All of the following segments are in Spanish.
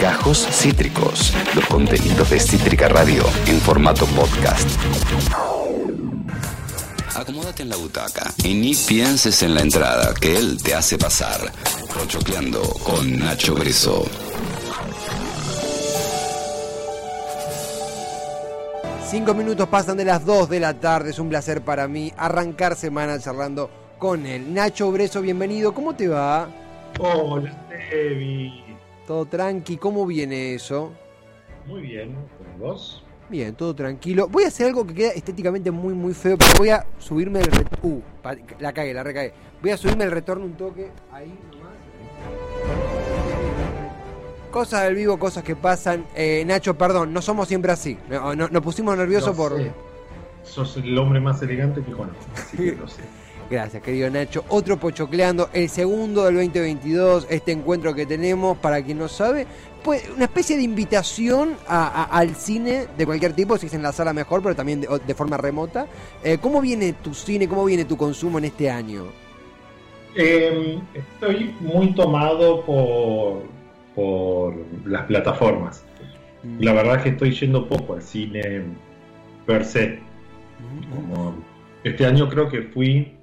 Gajos Cítricos, los contenidos de Cítrica Radio en formato podcast. Acomódate en la butaca y ni pienses en la entrada que él te hace pasar. Rochocleando con Nacho Breso. Cinco minutos pasan de las 2 de la tarde. Es un placer para mí arrancar semana charlando con él. Nacho Breso, bienvenido. ¿Cómo te va? Hola, Tevi. Todo tranqui. ¿Cómo viene eso? Muy bien, ¿con vos? Bien, todo tranquilo. Voy a hacer algo que queda estéticamente muy, muy feo, pero voy a subirme el retorno. Uh, la cagué, la recagué. Voy a subirme el retorno un toque. Ahí nomás. Cosas del vivo, cosas que pasan. Eh, Nacho, perdón, no somos siempre así. No- no- nos pusimos nerviosos por. Sos el hombre más elegante que conozco, así que lo sé. Gracias, querido Nacho. Otro Pochocleando, el segundo del 2022, este encuentro que tenemos, para quien no sabe, pues una especie de invitación a- a- al cine de cualquier tipo, si es en la sala mejor, pero también de, forma remota. Eh, ¿Cómo viene tu cine, cómo viene tu consumo en este año? Eh, estoy muy tomado por, por las plataformas. La verdad es que estoy yendo poco al cine per se. Como este año creo que fui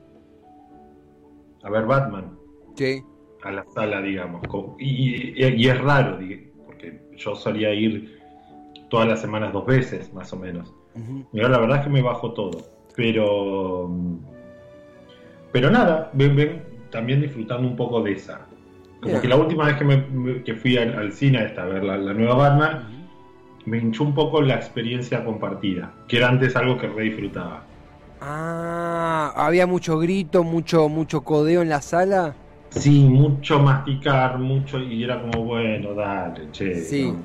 a ver Batman Sí. a la sala, digamos. Y, y- y es raro, porque yo solía ir todas las semanas dos veces, más o menos. Y ahora la verdad es que me bajo todo. Pero. Pero nada, ven, ven, también disfrutando un poco de esa. Como que la última vez que, me- que fui al, al cine esta, a ver la, la nueva Batman, me hinchó un poco la experiencia compartida, que era antes algo que re disfrutaba. Ah, había mucho grito, mucho, mucho codeo en la sala. Sí, mucho masticar, mucho, y era como, bueno, dale, che. Sí. ¿no?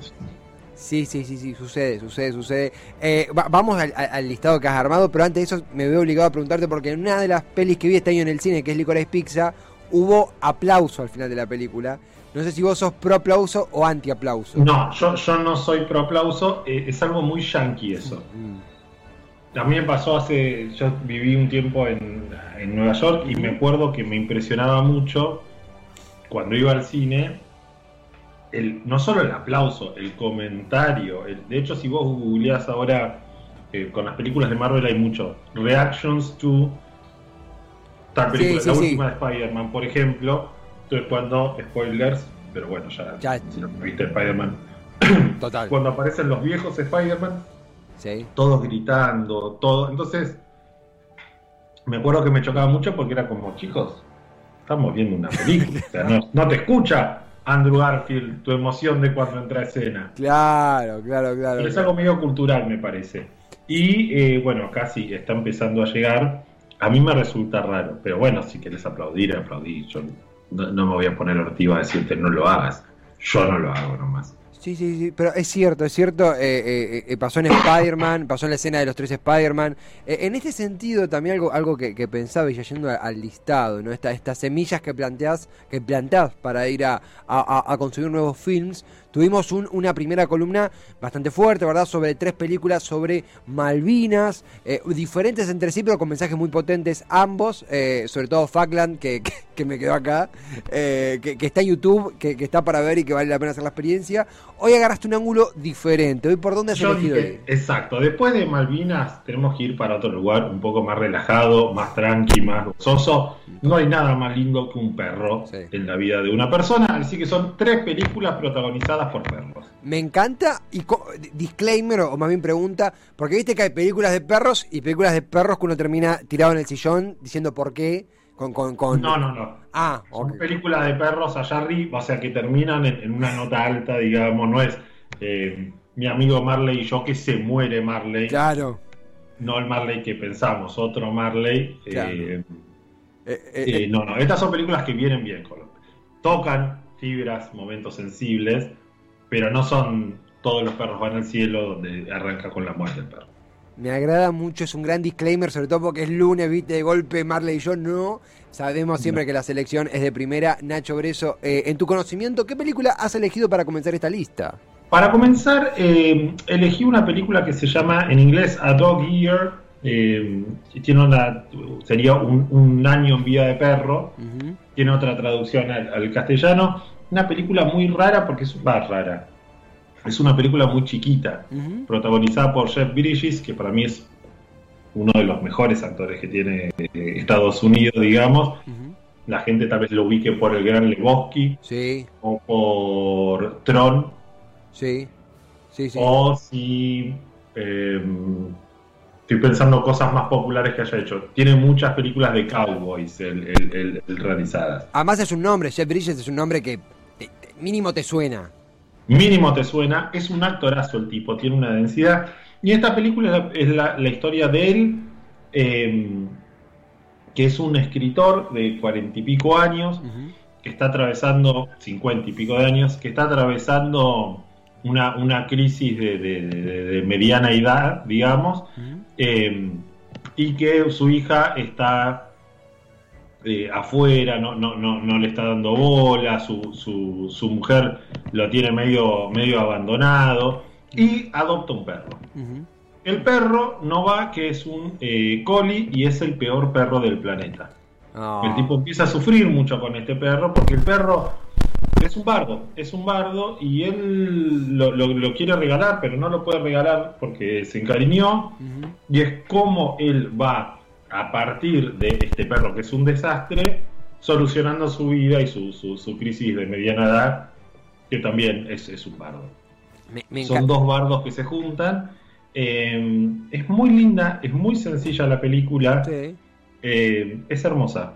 Sí, sí, sí, sí, sucede, sucede, sucede. Eh, va- vamos al, listado que has armado, pero antes de eso me veo obligado a preguntarte porque en una de las pelis que vi este año en el cine, que es Licorice Pizza, hubo aplauso al final de la película. No sé si vos sos pro aplauso o anti aplauso. No, yo, yo no soy pro aplauso, eh, es algo muy yankee eso. Mm. A mí me pasó hace, yo viví un tiempo en, en Nueva York y me acuerdo que me impresionaba mucho cuando iba al cine, el, no solo el aplauso, el comentario. el- de hecho, si vos googleás ahora eh, con las películas de Marvel hay mucho, reactions to tal película, sí, la sí. última de Spider-Man, por ejemplo. Entonces cuando, spoilers, pero bueno, ya, Ya. viste Spider-Man, Total. cuando aparecen los viejos Spider-Man, Sí. todos gritando, todo. Entonces, me acuerdo que me chocaba mucho porque era como, chicos, estamos viendo una película. O sea, no, no te escucha Andrew Garfield tu emoción de cuando entra a escena. Claro, claro, claro. Es algo medio cultural, me parece. Y eh, bueno, casi está empezando a llegar. A mí me resulta raro, pero bueno, si querés aplaudir, aplaudí. Yo no, no me voy a poner ortiva a decirte no lo hagas. Yo no lo hago nomás. Sí, sí, sí, pero es cierto, es cierto, eh, eh, eh, pasó en Spider-Man, pasó en la escena de los tres Spider-Man. Eh, en este sentido, también algo, algo que, que pensaba, y yendo al listado, ¿no? Esta- estas semillas que planteás, que plantás para ir a, a- a- construir nuevos films. Tuvimos un- una primera columna bastante fuerte, ¿verdad? Sobre tres películas sobre Malvinas, eh, diferentes entre sí, pero con mensajes muy potentes ambos, eh, sobre todo Falkland, que, que, que me quedó acá, eh, que, que está en YouTube, que, que está para ver y que vale la pena hacer la experiencia. Hoy agarraste un ángulo diferente. ¿Hoy por dónde has Yo elegido dije, ir? exacto, después de Malvinas tenemos que ir para otro lugar un poco más relajado, más tranqui, más gozoso. No hay nada más lindo que un perro Sí. en la vida de una persona, así que son tres películas protagonizadas por perros. Me encanta, y disclaimer, o más bien pregunta, porque viste que hay películas de perros y películas de perros que uno termina tirado en el sillón diciendo por qué, con... con, con... No, no, no. Ah, Son películas de perros allá arriba, o sea que terminan en, en una nota alta, digamos, no es eh, mi amigo Marley y yo que se muere Marley, Claro. no el Marley que pensamos, otro Marley. eh, Claro. Eh, no, no, estas son películas que vienen bien, con- tocan fibras, momentos sensibles, pero no son todos los perros van al cielo donde arranca con la muerte el perro. Me agrada mucho, es un gran disclaimer, sobre todo porque es lunes, viste, de golpe Marley y yo no. Sabemos siempre No. que la selección es de primera. Nacho Breso, eh, en tu conocimiento, ¿qué película has elegido para comenzar esta lista? Para comenzar, eh, elegí una película que se llama en inglés A Dog Year, eh, tiene una, sería un, un año en vida de perro, tiene otra traducción al, al castellano. Una película muy rara porque es va rara. Es una película muy chiquita, protagonizada por Jeff Bridges, que para mí es uno de los mejores actores que tiene eh, Estados Unidos, digamos. La gente tal vez lo ubique por el Gran Lebowski Sí, o por Tron, sí. Sí, sí. o si eh, estoy pensando cosas más populares que haya hecho. Tiene muchas películas de cowboys el, el- el- el realizadas. Además es un nombre, Jeff Bridges es un nombre que mínimo te suena. Mínimo te suena, es un actorazo el tipo, tiene una densidad. Y esta película es la, es la- la historia de él, eh, que es un escritor de cuarenta y pico años, que está atravesando, cincuenta y pico de años, que está atravesando una, una crisis de, de- de- de mediana edad, digamos, eh, y que su hija está eh, afuera, no, no, no, no le está dando bola, su, su, su mujer lo tiene medio, medio abandonado y adopta un perro. El perro no va, que es un eh, collie y es el peor perro del planeta. Ah. El tipo empieza a sufrir mucho con este perro porque el perro es un bardo, es un bardo y él lo, lo- lo quiere regalar, pero no lo puede regalar porque se encariñó y es como él va a partir de este perro que es un desastre, solucionando su vida y su, su- su crisis de mediana edad, que también es, es un bardo. Me, me Son dos bardos que se juntan. Eh, es muy linda, es muy sencilla la película, Sí. eh, es hermosa.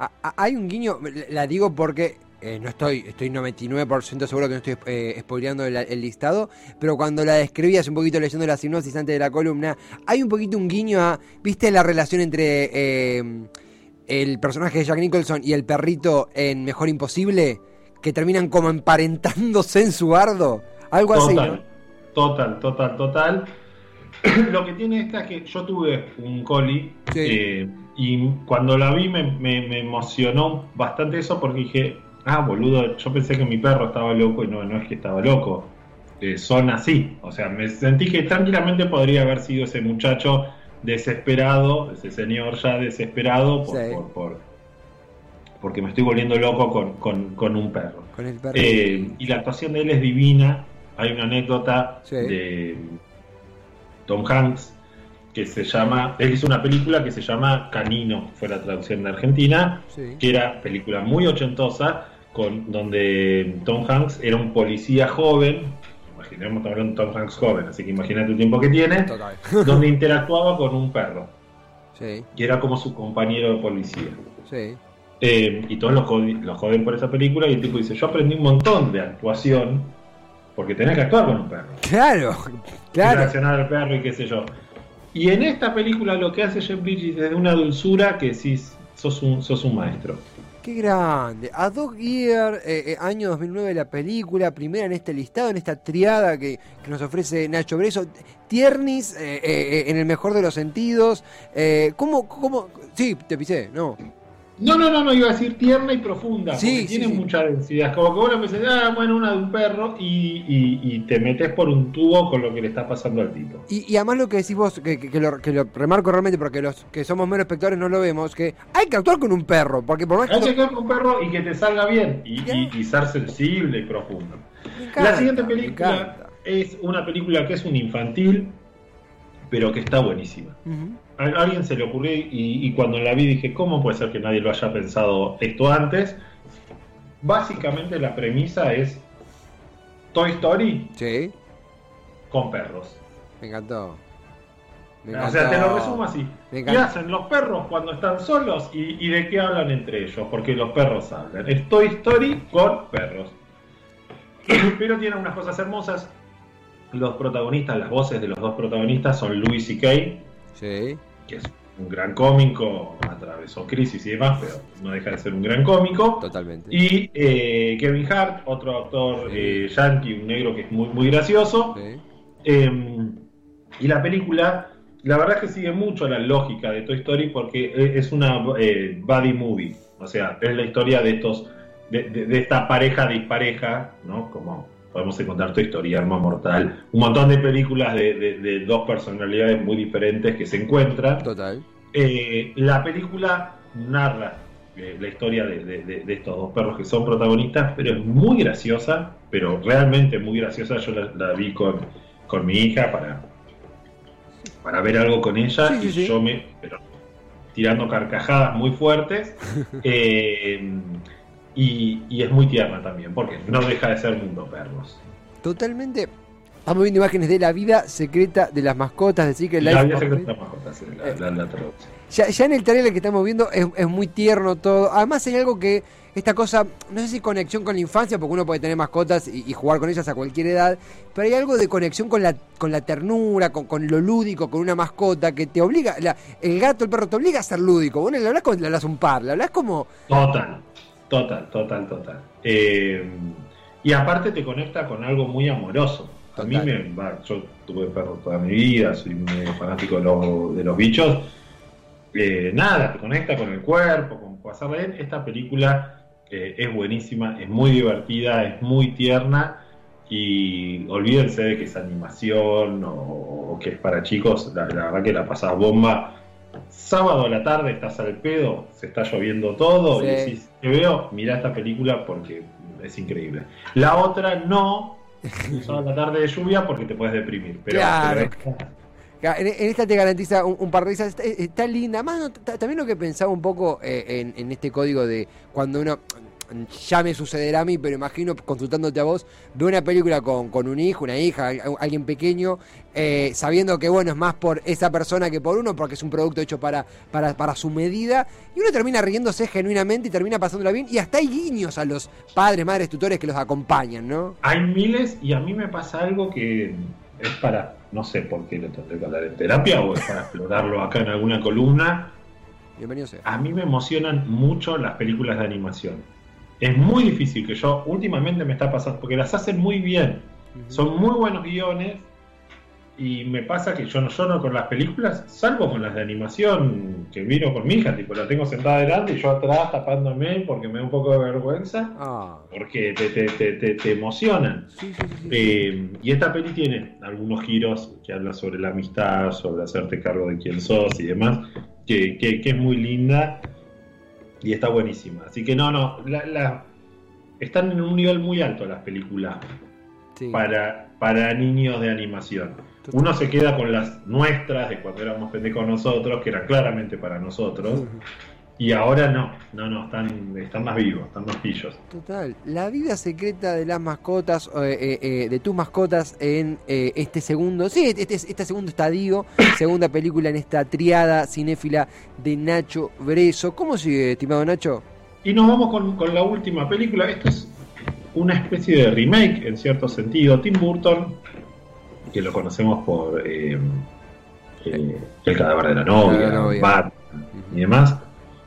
A- a- Hay un guiño, la digo porque eh, no estoy, estoy 99% seguro que no estoy eh, spoileando el, el listado, pero cuando la describías un poquito leyendo la sinopsis antes de la columna, hay un poquito un guiño a, ¿viste la relación entre eh, el personaje de Jack Nicholson y el perrito en Mejor Imposible? Que terminan como emparentándose en su bardo. Algo así, Total, ¿no? total, total, total. Lo que tiene esta es que yo tuve un collie Sí. eh, y cuando la vi me, me- me emocionó bastante eso porque dije, ah, boludo, yo pensé que mi perro estaba loco y no, no es que estaba loco. Eh, son así. O sea, me sentí que tranquilamente podría haber sido ese muchacho desesperado, ese señor ya desesperado por, Sí. por- por- porque me estoy volviendo loco con, con- con un perro. Con el perrito. Eh, y la actuación de él es divina. Hay una anécdota Sí. de Tom Hanks que se llama. Él hizo una película que se llama Canino, fue la traducción de Argentina, Sí. que era película muy ochentosa, con, donde Tom Hanks era un policía joven. Imaginemos, hablando de Tom Hanks joven, así que imagínate el tiempo que tiene, Total. donde interactuaba con un perro, Sí, que era como su compañero de policía. sí. Eh, y todos lo, joden por esa película y el tipo dice, yo aprendí un montón de actuación porque tenés que actuar con un perro. Claro, Y claro. al perro y qué sé yo. Y en esta película lo que hace Jeff Bridges es de una dulzura que decís, sos un, sos un maestro. Qué grande. A Dog Year, eh, eh, año 2009 la película, primera en este listado, en esta triada que, que nos ofrece Nacho Breso. Tiernis, eh, en el mejor de los sentidos. ¿Cómo, cómo? Sí, te pisé, no. No, no, no, no, iba a decir tierna y profunda, Sí, porque sí, tiene sí. mucha densidad. Como que vos empezás, ah, bueno, una de un perro y, y- y te metes por un tubo con lo que le está pasando al tipo. Y, y además lo que decís vos, que, que- que lo, que lo remarco realmente porque los que somos menos espectadores no lo vemos, que hay que actuar con un perro, porque por más que... Hay que actuar con un perro y que te salga bien y, y- y ser sensible y profundo. encanta, la siguiente película es una película que es un infantil, pero que está buenísima. A a alguien se le ocurrió y, y cuando la vi dije, ¿cómo puede ser que nadie lo haya pensado esto antes? Básicamente la premisa es Toy Story Sí, con perros. me encantó. Me O sea, te lo resumo así. ¿Qué hacen los perros cuando están solos y, y de qué hablan entre ellos? Porque los perros hablan. Es Toy Story con perros. Pero tiene unas cosas hermosas. Los protagonistas, las voces de los dos protagonistas son Louis y Kay, Sí, que es un gran cómico, atravesó crisis y demás, pero no deja de ser un gran cómico. totalmente. Y eh, Kevin Hart, otro actor Sí. eh, yankee, un negro que es muy, muy gracioso. Sí. Eh, y la película, la verdad es que sigue mucho la lógica de Toy Story porque e- es una eh, buddy movie. O sea, es la historia de estos, de, de- de esta pareja dispareja, ¿no? Como podemos encontrar Toy Story, Arma Mortal, un montón de películas de, de- de dos personalidades muy diferentes que se encuentran. Total. Eh, la película narra eh, la historia de, de- estos dos perros que son protagonistas, pero es muy graciosa, pero realmente muy graciosa. Yo la, la vi con, con mi hija para, para ver algo con ella sí, y sí. yo me... Pero, tirando carcajadas muy fuertes. eh, y, y es muy tierna también, porque no deja de ser mundo perros. Totalmente. Estamos viendo imágenes de la vida secreta de las mascotas de Secret La vida secreta de las mascotas, sí, la, la- la traducción. Ya, ya en el trailer que estamos viendo es, es muy tierno todo. Además hay algo que, esta cosa, no sé si conexión con la infancia, porque uno puede tener mascotas y, y jugar con ellas a cualquier edad, pero hay algo de conexión con la, con la ternura, con, con lo lúdico, con una mascota que te obliga, la- el gato, el perro te obliga a ser lúdico. Vos no le hablas como le hablas un par, le hablas como... Total, total, total, total. Eh, y aparte te conecta con algo muy amoroso. A mí me, va, yo tuve perros toda mi vida, soy muy fanático de los, de los bichos. Eh, nada, te conecta con el cuerpo, con pasarla bien. Esta película eh, es buenísima, es muy divertida, es muy tierna. Y olvídense de que es animación o, o que es para chicos, la, la verdad que la pasas bomba. Sábado a la tarde estás al pedo, se está lloviendo todo Sí. y decís, te veo, mira esta película porque es increíble. La otra no, sábado a la tarde de lluvia porque te puedes deprimir. Pero, Claro. pero- En, en esta te garantiza un, un par de risas. Está, está linda. Más no, también lo que pensaba un poco eh, en, en este código de cuando uno. Ya me sucederá a mí, pero imagino consultándote a vos, ve una película con, con un hijo, una hija, al- alguien pequeño, eh, sabiendo que bueno, es más por esa persona que por uno, porque es un producto hecho para, para, para su medida, y uno termina riéndose genuinamente y termina pasándola bien, y hasta hay guiños a los padres, madres, tutores que los acompañan, ¿no? Hay miles y a mí me pasa algo que es para, no sé por qué lo tendré que hablar en terapia o es para explorarlo acá en alguna columna. Bienvenido sea. A mí me emocionan mucho las películas de animación. Es muy difícil que yo, últimamente me está pasando, porque las hacen muy bien. Son muy buenos guiones y me pasa que yo no lloro con las películas, salvo con las de animación que miro con mi hija, tipo la tengo sentada delante y yo atrás tapándome porque me da un poco de vergüenza, Ah, porque te, te, te, te- te emocionan. sí, sí, sí, sí. Eh, y esta peli tiene algunos giros que habla sobre la amistad, sobre hacerte cargo de quién sos y demás, que, que- que es muy linda y está buenísima. Así que no, no, la- la- están en un nivel muy alto las películas Sí. para, para niños de animación. Total. Uno se queda con las nuestras de cuando éramos pendejos nosotros, que eran claramente para nosotros, Ujú. Y ahora no, no, no, están, están más vivos, están más pillos. Total, la vida secreta de las mascotas, eh, eh, eh, de tus mascotas en eh, este segundo, sí, este, este segundo estadio, segunda película en esta triada cinéfila de Nacho Breso. ¿Cómo sigue, estimado Nacho? Y nos vamos con, con la última película. Esto es una especie de remake en cierto sentido. Tim Burton, que lo conocemos por El cadáver de la novia, La novia. Bat y demás,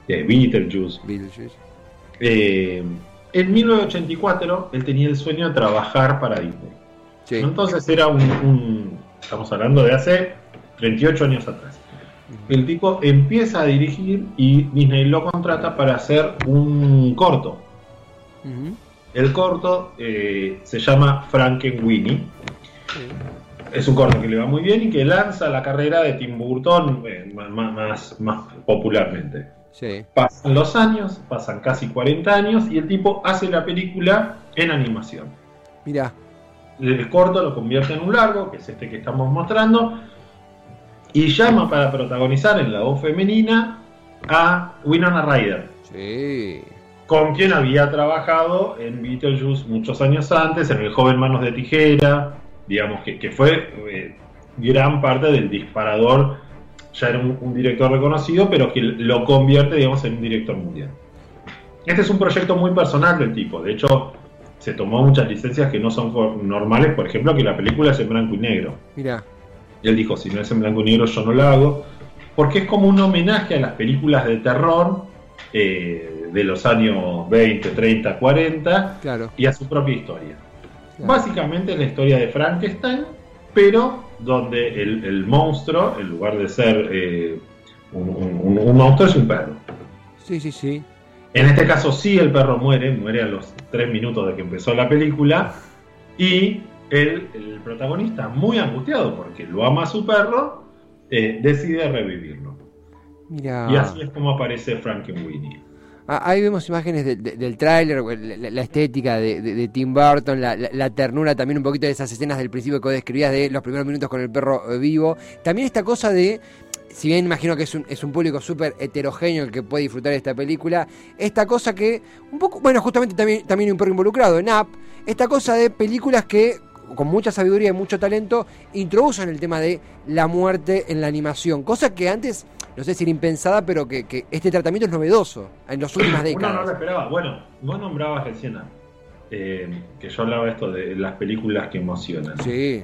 eh, Beetlejuice. Beetlejuice. Eh, en 1984 él tenía el sueño de trabajar para Disney. Sí. Entonces era un, un- Estamos hablando de hace 38 años atrás. El tipo empieza a dirigir y Disney lo contrata para hacer un corto. El corto eh, se llama Frankenweenie. Sí. Es un corto que le va muy bien y que lanza la carrera de Tim Burton eh, ma- más, más popularmente. Sí. Pasan los años, pasan casi 40 años y el tipo hace la película en animación. Mirá, El corto lo convierte en un largo, que es este que estamos mostrando, y llama para protagonizar en la voz femenina a Winona Ryder. sí. con quien había trabajado en Beetlejuice muchos años antes, en El joven manos de tijera, digamos que, que fue eh, gran parte del disparador, ya era un, un director reconocido, pero que lo convierte, digamos, en un director mundial. Este es un proyecto muy personal del tipo, de hecho se tomó muchas licencias que no son normales, por ejemplo, que la película es en blanco y negro. Mirá. Y él dijo, si no es en blanco y negro yo no la hago, porque es como un homenaje a las películas de terror eh, de los años 20, 30, 40 Claro. y a su propia historia. claro. Básicamente es la historia de Frankenstein, pero donde el, el monstruo, en lugar de ser eh, un, un- un monstruo, es un perro. Sí, sí, sí. En este caso sí el perro muere, muere a los 3 minutos de que empezó la película y el, el protagonista, muy angustiado porque lo ama a su perro, eh, decide revivirlo. Mirá. Y así es como aparece Frankenweenie. Ah, Ahí vemos imágenes de- de- del tráiler, la, estética de, Tim Burton, la, la- ternura también un poquito de esas escenas del principio que describías de los primeros minutos con el perro eh, vivo. También esta cosa de, si bien imagino que es un, es un público súper heterogéneo el que puede disfrutar de esta película, esta cosa que, un poco, bueno, justamente también, también un perro involucrado en Up, esta cosa de películas que con mucha sabiduría y mucho talento, introducen el tema de la muerte en la animación, cosa que antes, no sé si era impensada, pero que, que este tratamiento es novedoso en las últimas Uno no lo décadas. esperaba. Bueno, vos nombrabas recién eh, que yo hablaba esto de las películas que emocionan. Sí,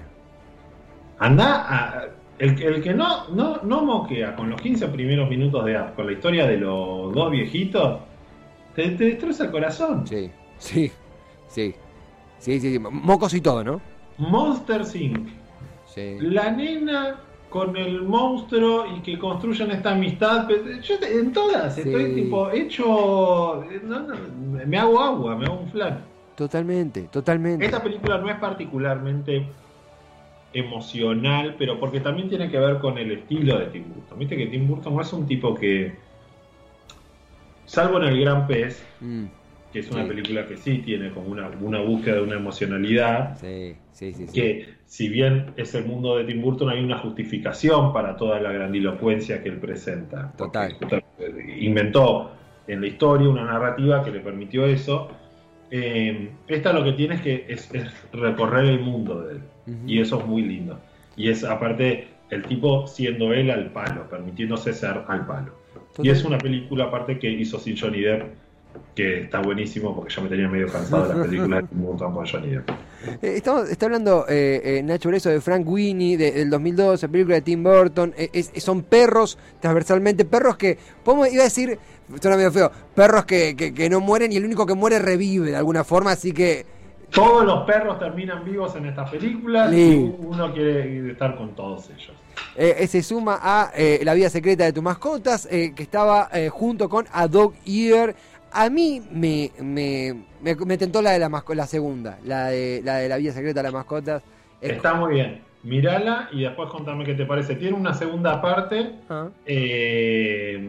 Anda a. El, que- el que no, no, no moquea con los 15 primeros minutos de app, con la historia de los dos viejitos, te, te destroza el corazón. sí, sí, sí, sí, sí, sí, mocos y todo, ¿no? Monster Inc. Sí. La nena con el monstruo y que construyen esta amistad. Yo en todas estoy tipo hecho. no, no, me hago agua, me hago un flan. Totalmente, totalmente. Esta película no es particularmente emocional, pero porque también tiene que ver con el estilo de Tim Burton. Viste que Tim Burton no es un tipo que, salvo en El Gran Pez, Mm, que es una Sí. película que sí tiene como una, una búsqueda de una emocionalidad, sí, sí, sí, que si bien es el mundo de Tim Burton, hay una justificación para toda la grandilocuencia que él presenta. Total. Inventó en la historia una narrativa que le permitió eso. Eh, esta lo que tiene es que es, es recorrer el mundo de él. Y eso es muy lindo. Y es aparte el tipo siendo él al palo, permitiéndose ser al palo. Total- Y es una película aparte que hizo sin Johnny Depp, que está buenísimo porque yo me tenía medio cansado de las películas de Tim Burton con Johnny Depp. Eh, estamos- está hablando eh, eh, Nacho Breso de Frank Winnie, de- del 2012, película de Tim Burton. Eh, es- son perros, transversalmente, perros que, podemos, iba a decir, suena medio feo, perros que, que- que no mueren y el único que muere revive de alguna forma, así que Todos los perros terminan vivos en estas películas Sí. y uno quiere estar con todos ellos. eh, eh, se suma a eh, La vida secreta de tus mascotas, eh, que estaba junto con A Dog Ear. A mí me, me, me, me tentó la de la, masco- la segunda, la de, la de La vida secreta de las mascotas. Está muy bien. Mírala y después contame qué te parece. Tiene una segunda parte. ah, eh,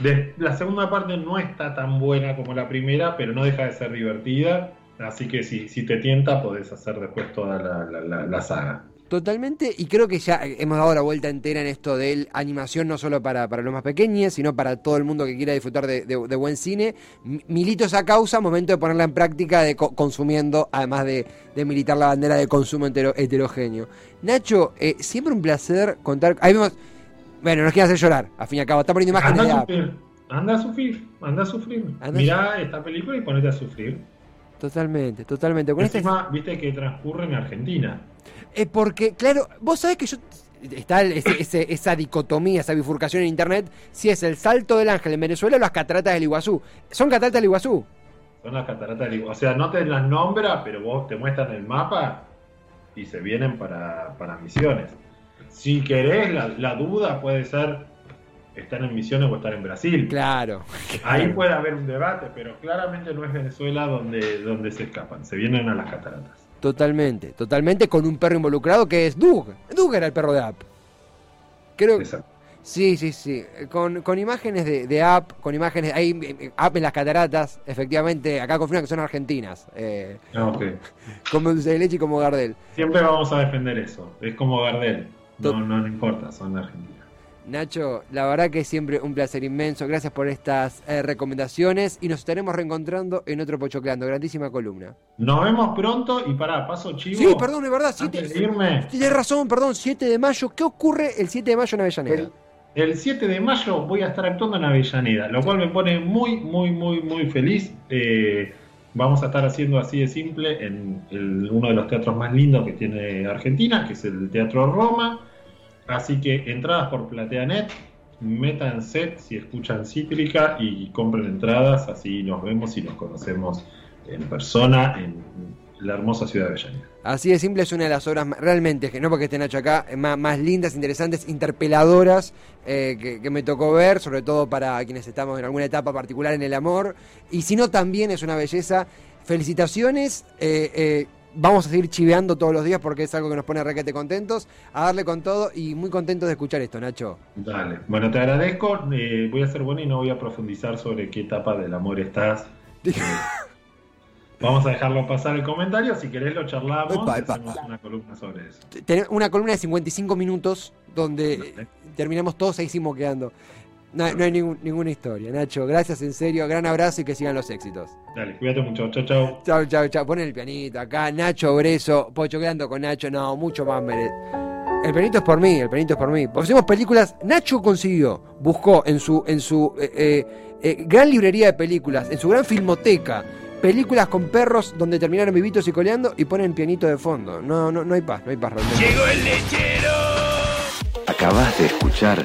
de- la segunda parte no está tan buena como la primera, pero no deja de ser divertida. Así que si, si te tienta, podés hacer después toda la, la- la- la saga. Totalmente, y creo que ya hemos dado la vuelta entera en esto de animación, no solo para, para los más pequeños, sino para todo el mundo que quiera disfrutar de, de- de buen cine. Mi- Milito esa causa, momento de ponerla en práctica, de co- consumiendo, además de, de militar la bandera de consumo hetero- heterogéneo. Nacho, eh, siempre un placer contar. Ahí vemos. Bueno, nos quiere hacer llorar, a fin y al cabo. Está poniendo imágenes Anda de a sufrir. Anda a sufrir. Anda a sufrir. Anda a Mirá esta película y ponete a sufrir. Totalmente, totalmente. Con este- Encima, viste que transcurre en Argentina. Eh, porque, claro, vos sabés que yo. Está ese- ese- esa dicotomía, esa bifurcación en internet. Si es el salto del ángel en Venezuela o las cataratas del Iguazú. Son cataratas del Iguazú. Son las cataratas del Iguazú. O sea, no te las nombra, pero vos te muestran el mapa y se vienen para, para misiones. Si querés, la, la duda puede ser estar en misiones o estar en Brasil. Claro. Ahí puede haber un debate, pero claramente no es Venezuela donde, donde se escapan. Se vienen a las cataratas. Totalmente, totalmente con un perro involucrado que es Doug. Doug era el perro de App. Creo que. Exacto. Sí, sí, sí. Con, con imágenes de, de App, con imágenes. Ahí, eh, App en las cataratas, efectivamente. Acá confirman que son argentinas. eh, Ah, ok. como dulce de leche y como Gardel. Siempre vamos a defender eso. Es como Gardel. No, no, no importa, son argentinas. Nacho, la verdad que es siempre un placer inmenso. Gracias por estas eh, recomendaciones y nos estaremos reencontrando en otro Pochocleando. Grandísima columna. Nos vemos pronto y pará, paso chivo. Sí, perdón, es verdad. Antes Siete, de tienes razón, perdón. 7 de mayo. ¿Qué ocurre el 7 de mayo en Avellaneda? el, el 7 de mayo voy a estar actuando en Avellaneda, lo cual me pone muy, muy, muy, muy feliz. Eh, vamos a estar haciendo así de simple en el- uno de los teatros más lindos que tiene Argentina, que es el Teatro Roma. Así que entradas por PlateaNet, métanse si escuchan Cítrica y compren entradas, así nos vemos y nos conocemos en persona en la hermosa ciudad de Avellaneda. Así de simple es una de las obras realmente, que no porque esté Nacho acá, más, lindas, interesantes, interpeladoras eh, que, que me tocó ver, sobre todo para quienes estamos en alguna etapa particular en el amor. Y si no, también es una belleza. Felicitaciones. eh, eh, vamos a seguir chiveando todos los días porque es algo que nos pone requete contentos. A darle con todo y muy contentos de escuchar esto, Nacho. Dale. Bueno, te agradezco. Eh, voy a ser bueno y no voy a profundizar sobre qué etapa del amor estás. Vamos a dejarlo pasar el comentario. Si querés, lo charlamos. Epa, epa. Hacemos una columna sobre eso. Una columna de 55 minutos donde terminamos todos ahí moqueando. No, no hay ningún- ninguna historia, Nacho. Gracias, en serio. Gran abrazo y que sigan los éxitos. Dale, cuídate mucho. Chao, chao. Chao, chao, chao. Ponen el pianito acá. Nacho Breso, pochoqueando con Nacho. No, mucho más merece. El pianito es por mí, el pianito es por mí. Hacemos películas. Nacho consiguió, buscó en su, en su eh, eh, eh, gran librería de películas, en su gran filmoteca, películas con perros donde terminaron vivitos y coleando y ponen pianito de fondo. No, no, no hay paz, no hay paz realmente. Acabas de escuchar